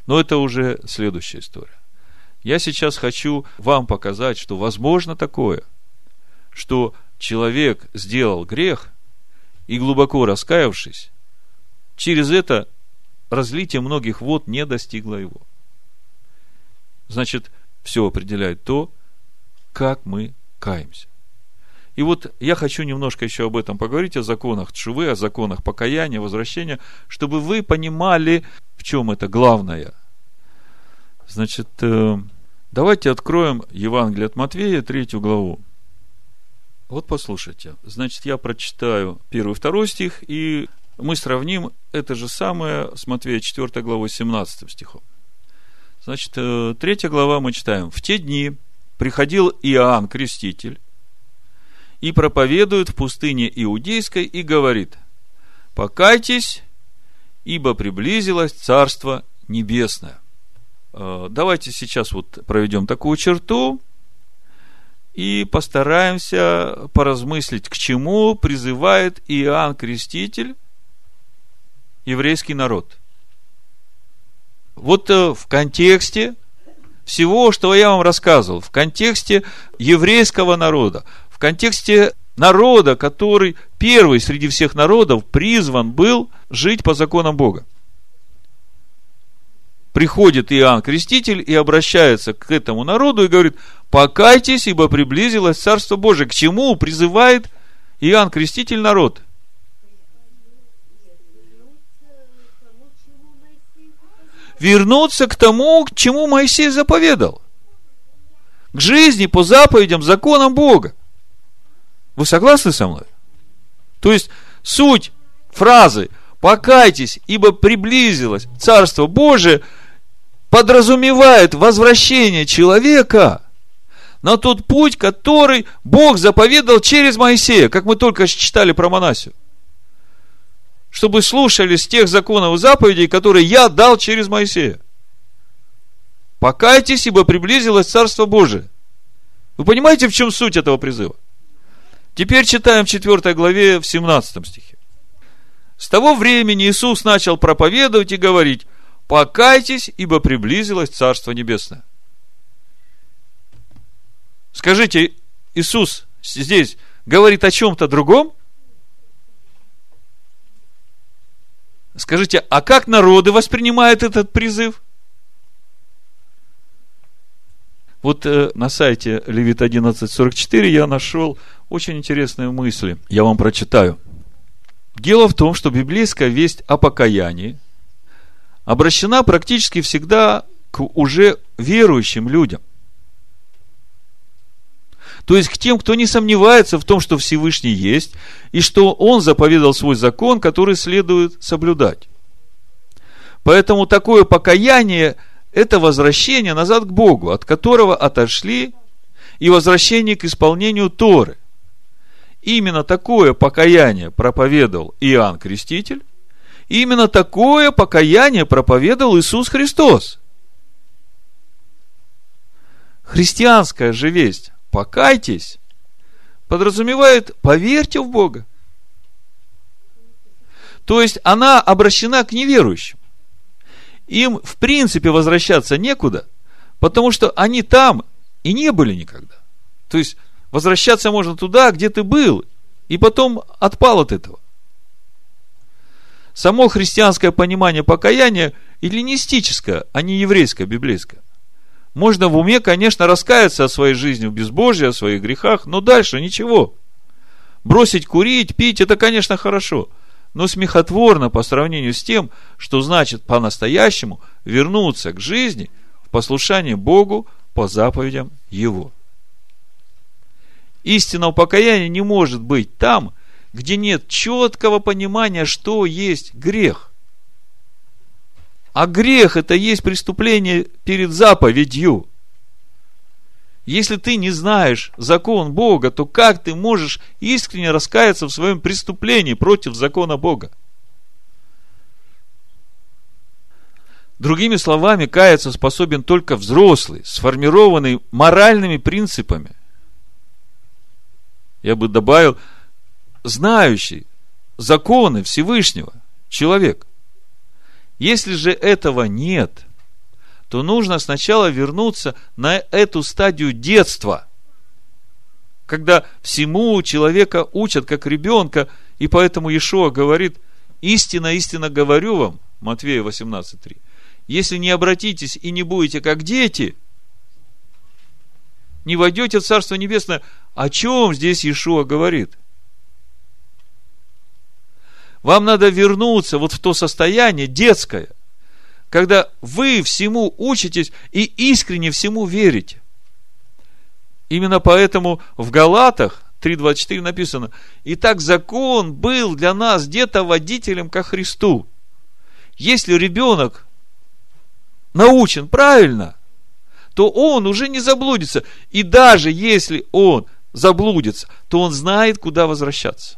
Но это уже следующая история. Я сейчас хочу вам показать, что возможно такое, что человек сделал грех и глубоко раскаявшись, через это разлитие многих вод не достигло его. Значит, все определяет то, как мы каемся. И вот я хочу немножко еще об этом поговорить, о законах Тшувы, о законах покаяния, возвращения, чтобы вы понимали, в чем это главное. Значит, э, давайте откроем Евангелие от Матвея, третью главу. Вот послушайте. Значит, я прочитаю первый, второй стих и мы сравним это же самое с Матвея 4 главой 17 стихом. Значит, 3 э, глава мы читаем. В те дни приходил Иоанн Креститель и проповедует в пустыне Иудейской и говорит, покайтесь, ибо приблизилось Царство Небесное. Э, давайте сейчас вот проведем такую черту и постараемся поразмыслить, к чему призывает Иоанн Креститель еврейский народ. Вот э, в контексте всего, что я вам рассказывал, в контексте еврейского народа, в контексте народа, который первый среди всех народов призван был жить по законам Бога. Приходит Иоанн Креститель и обращается к этому народу и говорит, покайтесь, ибо приблизилось Царство Божие. К чему призывает Иоанн Креститель народ? Вернуться к тому, к чему Моисей заповедал. К жизни по заповедям, законам Бога. Вы согласны со мной? То есть, суть фразы «покайтесь, ибо приблизилось Царство Божие» подразумевает возвращение человека на тот путь, который Бог заповедал через Моисея, как мы только читали про Монасию. Чтобы слушались тех законов и заповедей, которые я дал через Моисея. Покайтесь, ибо приблизилось Царство Божие. Вы понимаете, в чем суть этого призыва? Теперь читаем в 4 главе в 17 стихе. С того времени Иисус начал проповедовать и говорить, покайтесь, ибо приблизилось Царство Небесное. Скажите, Иисус здесь говорит о чем-то другом? Скажите, а как народы воспринимают этот призыв? Вот э, на сайте Левит 11.44 я нашел очень интересные мысли. Я вам прочитаю. Дело в том, что библейская весть о покаянии обращена практически всегда к уже верующим людям. То есть к тем, кто не сомневается в том, что Всевышний есть, и что Он заповедал свой закон, который следует соблюдать. Поэтому такое покаяние – это возвращение назад к Богу, от которого отошли, и возвращение к исполнению Торы. Именно такое покаяние проповедовал Иоанн Креститель, именно такое покаяние проповедовал Иисус Христос. Христианская же весть «покайтесь» подразумевает «поверьте в Бога». То есть она обращена к неверующим. Им, в принципе, возвращаться некуда, потому что они там и не были никогда. То есть Возвращаться можно туда, где ты был, и потом отпал от этого. Само христианское понимание покаяния эллинистическое, а не еврейское, библейское. Можно в уме, конечно, раскаяться о своей жизни в безбожии, о своих грехах, но дальше ничего. Бросить курить, пить, это, конечно, хорошо, но смехотворно по сравнению с тем, что значит по-настоящему вернуться к жизни в послушании Богу по заповедям Его. Истинного покаяния не может быть там, где нет четкого понимания, что есть грех. А грех это есть преступление перед заповедью. Если ты не знаешь закон Бога, то как ты можешь искренне раскаяться в своем преступлении против закона Бога? Другими словами, каяться способен только взрослый, сформированный моральными принципами, я бы добавил, знающий законы Всевышнего человек. Если же этого нет, то нужно сначала вернуться на эту стадию детства, когда всему человека учат как ребенка, и поэтому Иешуа говорит, истинно, истинно говорю вам, Матвея 18.3, если не обратитесь и не будете как дети – не войдете в Царство Небесное. О чем здесь Иешуа говорит? Вам надо вернуться вот в то состояние детское, когда вы всему учитесь и искренне всему верите. Именно поэтому в Галатах 3.24 написано, «Итак, закон был для нас где-то водителем ко Христу». Если ребенок научен правильно, то он уже не заблудится. И даже если он заблудится, то он знает, куда возвращаться.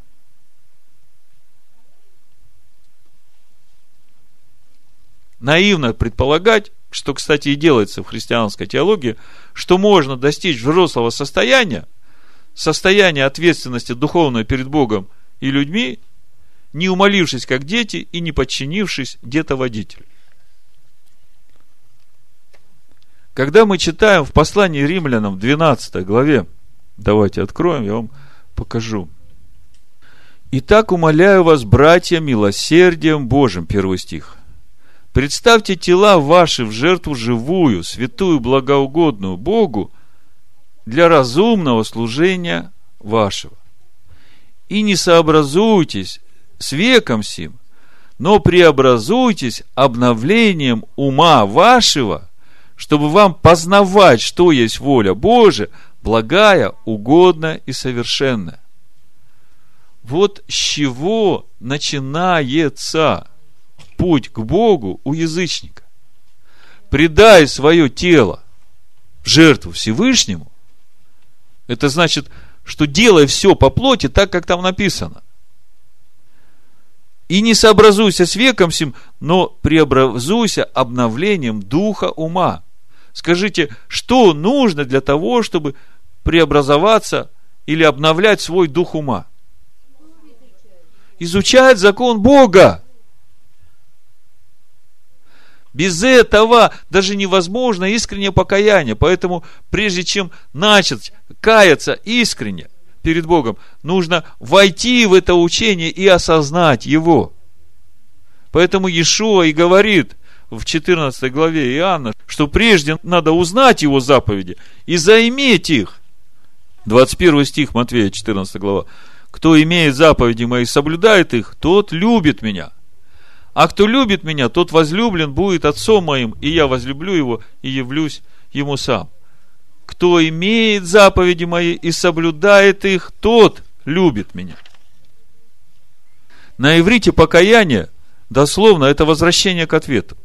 Наивно предполагать, что, кстати, и делается в христианской теологии, что можно достичь взрослого состояния, состояния ответственности духовной перед Богом и людьми, не умолившись как дети и не подчинившись где-то Когда мы читаем в послании римлянам 12 главе, давайте откроем, я вам покажу. Итак, умоляю вас, братья, милосердием Божьим, первый стих. Представьте тела ваши в жертву живую, святую, благоугодную Богу для разумного служения вашего. И не сообразуйтесь с веком сим, но преобразуйтесь обновлением ума вашего, чтобы вам познавать, что есть воля Божия, благая, угодная и совершенная. Вот с чего начинается путь к Богу у язычника. Предай свое тело в жертву Всевышнему, это значит, что делай все по плоти так, как там написано. И не сообразуйся с веком сим, но преобразуйся обновлением духа ума. Скажите, что нужно для того, чтобы преобразоваться или обновлять свой дух ума? Изучать закон Бога. Без этого даже невозможно искреннее покаяние. Поэтому, прежде чем начать каяться искренне перед Богом, нужно войти в это учение и осознать его. Поэтому Иешуа и говорит в 14 главе Иоанна, что прежде надо узнать его заповеди и заиметь их. 21 стих Матвея, 14 глава. Кто имеет заповеди мои, соблюдает их, тот любит меня – а кто любит меня, тот возлюблен будет отцом моим, и я возлюблю его и явлюсь ему сам. Кто имеет заповеди мои и соблюдает их, тот любит меня. На иврите покаяние, дословно, это возвращение к ответу.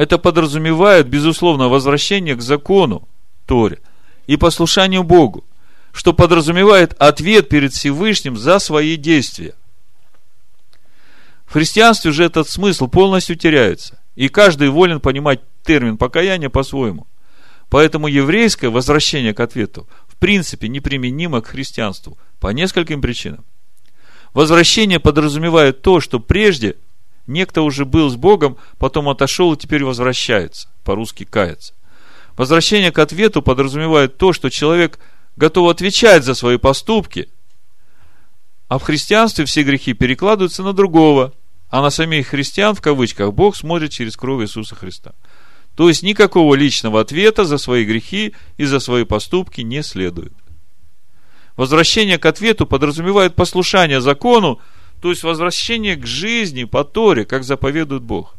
Это подразумевает, безусловно, возвращение к закону Торе и послушанию Богу, что подразумевает ответ перед Всевышним за свои действия. В христианстве же этот смысл полностью теряется. И каждый волен понимать термин покаяния по-своему. Поэтому еврейское возвращение к ответу в принципе неприменимо к христианству по нескольким причинам. Возвращение подразумевает то, что прежде некто уже был с Богом, потом отошел и теперь возвращается, по-русски кается. Возвращение к ответу подразумевает то, что человек готов отвечать за свои поступки, а в христианстве все грехи перекладываются на другого, а на самих христиан, в кавычках, Бог смотрит через кровь Иисуса Христа. То есть никакого личного ответа за свои грехи и за свои поступки не следует. Возвращение к ответу подразумевает послушание закону, то есть возвращение к жизни по Торе, как заповедует Бог.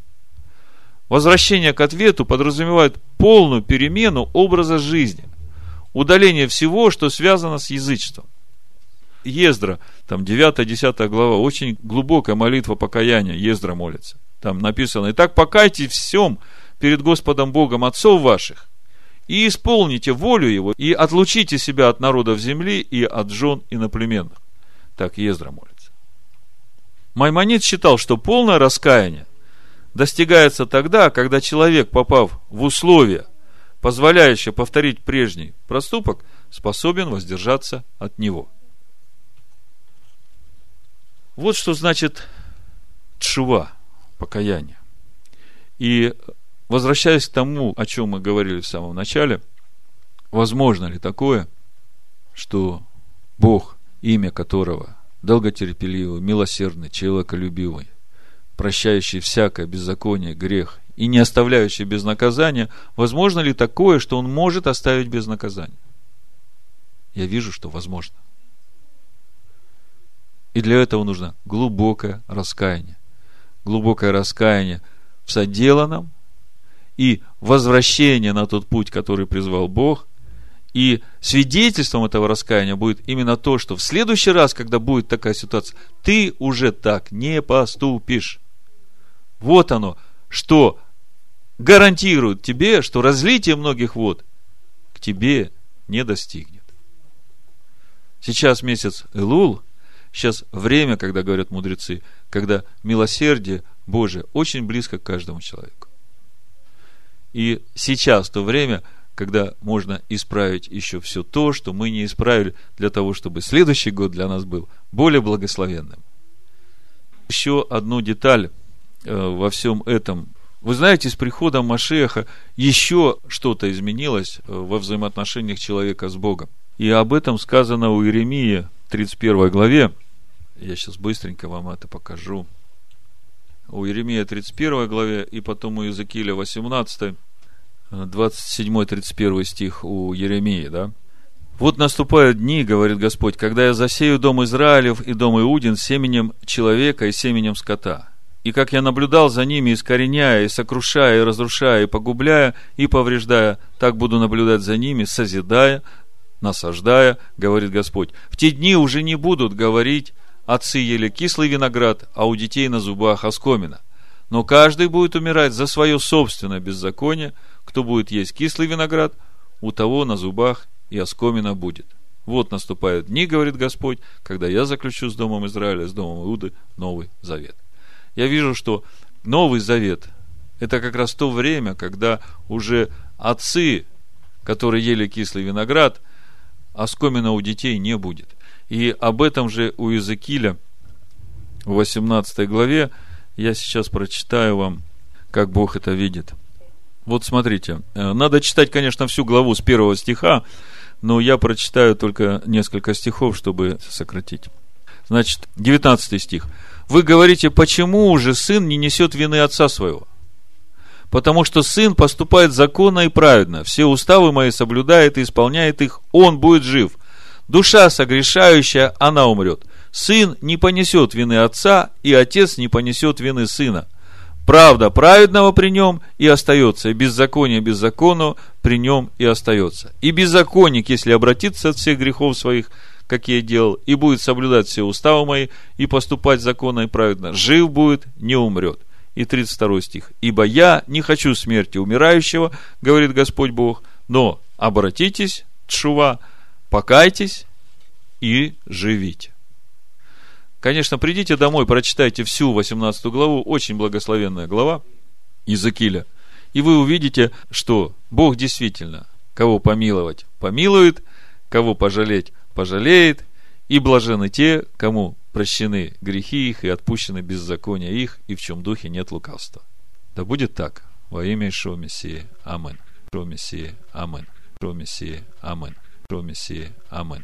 Возвращение к ответу подразумевает полную перемену образа жизни, удаление всего, что связано с язычеством. Ездра, там 9-10 глава, очень глубокая молитва покаяния, Ездра молится. Там написано, «Итак, покайтесь всем перед Господом Богом отцов ваших, и исполните волю Его, и отлучите себя от народов земли и от жен иноплеменных». Так Ездра молится. Маймонид считал, что полное раскаяние достигается тогда, когда человек, попав в условия, позволяющие повторить прежний проступок, способен воздержаться от него – вот что значит тшува, покаяние. И возвращаясь к тому, о чем мы говорили в самом начале, возможно ли такое, что Бог, имя которого долготерпеливый, милосердный, человеколюбивый, прощающий всякое беззаконие, грех и не оставляющий без наказания, возможно ли такое, что он может оставить без наказания? Я вижу, что возможно. И для этого нужно глубокое раскаяние. Глубокое раскаяние в соделанном и возвращение на тот путь, который призвал Бог. И свидетельством этого раскаяния будет именно то, что в следующий раз, когда будет такая ситуация, ты уже так не поступишь. Вот оно, что гарантирует тебе, что разлитие многих вод к тебе не достигнет. Сейчас месяц Элул – Сейчас время, когда говорят мудрецы, когда милосердие Божие очень близко к каждому человеку. И сейчас то время, когда можно исправить еще все то, что мы не исправили, для того, чтобы следующий год для нас был более благословенным. Еще одну деталь э, во всем этом. Вы знаете, с приходом Машеха еще что-то изменилось э, во взаимоотношениях человека с Богом – И об этом сказано у Иеремии 31 главе. Я сейчас быстренько вам это покажу. У Иеремия 31 главе и потом у Иезекииля 18, 27-31 стих у Еремии, да? Вот наступают дни, говорит Господь, когда я засею дом Израилев и дом Иудин семенем человека и семенем скота. И как я наблюдал за ними, искореняя, и сокрушая, и разрушая, и погубляя, и повреждая, так буду наблюдать за ними, созидая, насаждая, говорит Господь. В те дни уже не будут говорить, отцы ели кислый виноград, а у детей на зубах оскомина. Но каждый будет умирать за свое собственное беззаконие, кто будет есть кислый виноград, у того на зубах и оскомина будет. Вот наступают дни, говорит Господь, когда я заключу с Домом Израиля, с Домом Иуды Новый Завет. Я вижу, что Новый Завет – это как раз то время, когда уже отцы, которые ели кислый виноград, оскомина у детей не будет. И об этом же у Иезекииля в 18 главе я сейчас прочитаю вам, как Бог это видит. Вот смотрите, э, надо читать, конечно, всю главу с первого стиха, но я прочитаю только несколько стихов, чтобы сократить. Значит, 19 стих. Вы говорите, почему же сын не несет вины отца своего? Потому что сын поступает законно и праведно, все уставы мои соблюдает и исполняет их, он будет жив. Душа согрешающая, она умрет. Сын не понесет вины отца, и отец не понесет вины сына. Правда праведного при нем и остается, и беззаконие беззаконного при нем и остается. И беззаконник, если обратится от всех грехов своих, какие делал, и будет соблюдать все уставы мои, и поступать законно и праведно, жив будет, не умрет. И 32 стих. «Ибо я не хочу смерти умирающего, говорит Господь Бог, но обратитесь, тшува, покайтесь и живите». Конечно, придите домой, прочитайте всю 18 главу, очень благословенная глава Иезекииля, и вы увидите, что Бог действительно, кого помиловать, помилует, кого пожалеть, пожалеет, и блажены те, кому прощены грехи их и отпущены беззакония их, и в чем духе нет лукавства. Да будет так во имя Ишуа Мессии. Амин. Ишуа Мессии. Амин. Ишуа Мессии. Амин. Ишуа Мессии. Амин.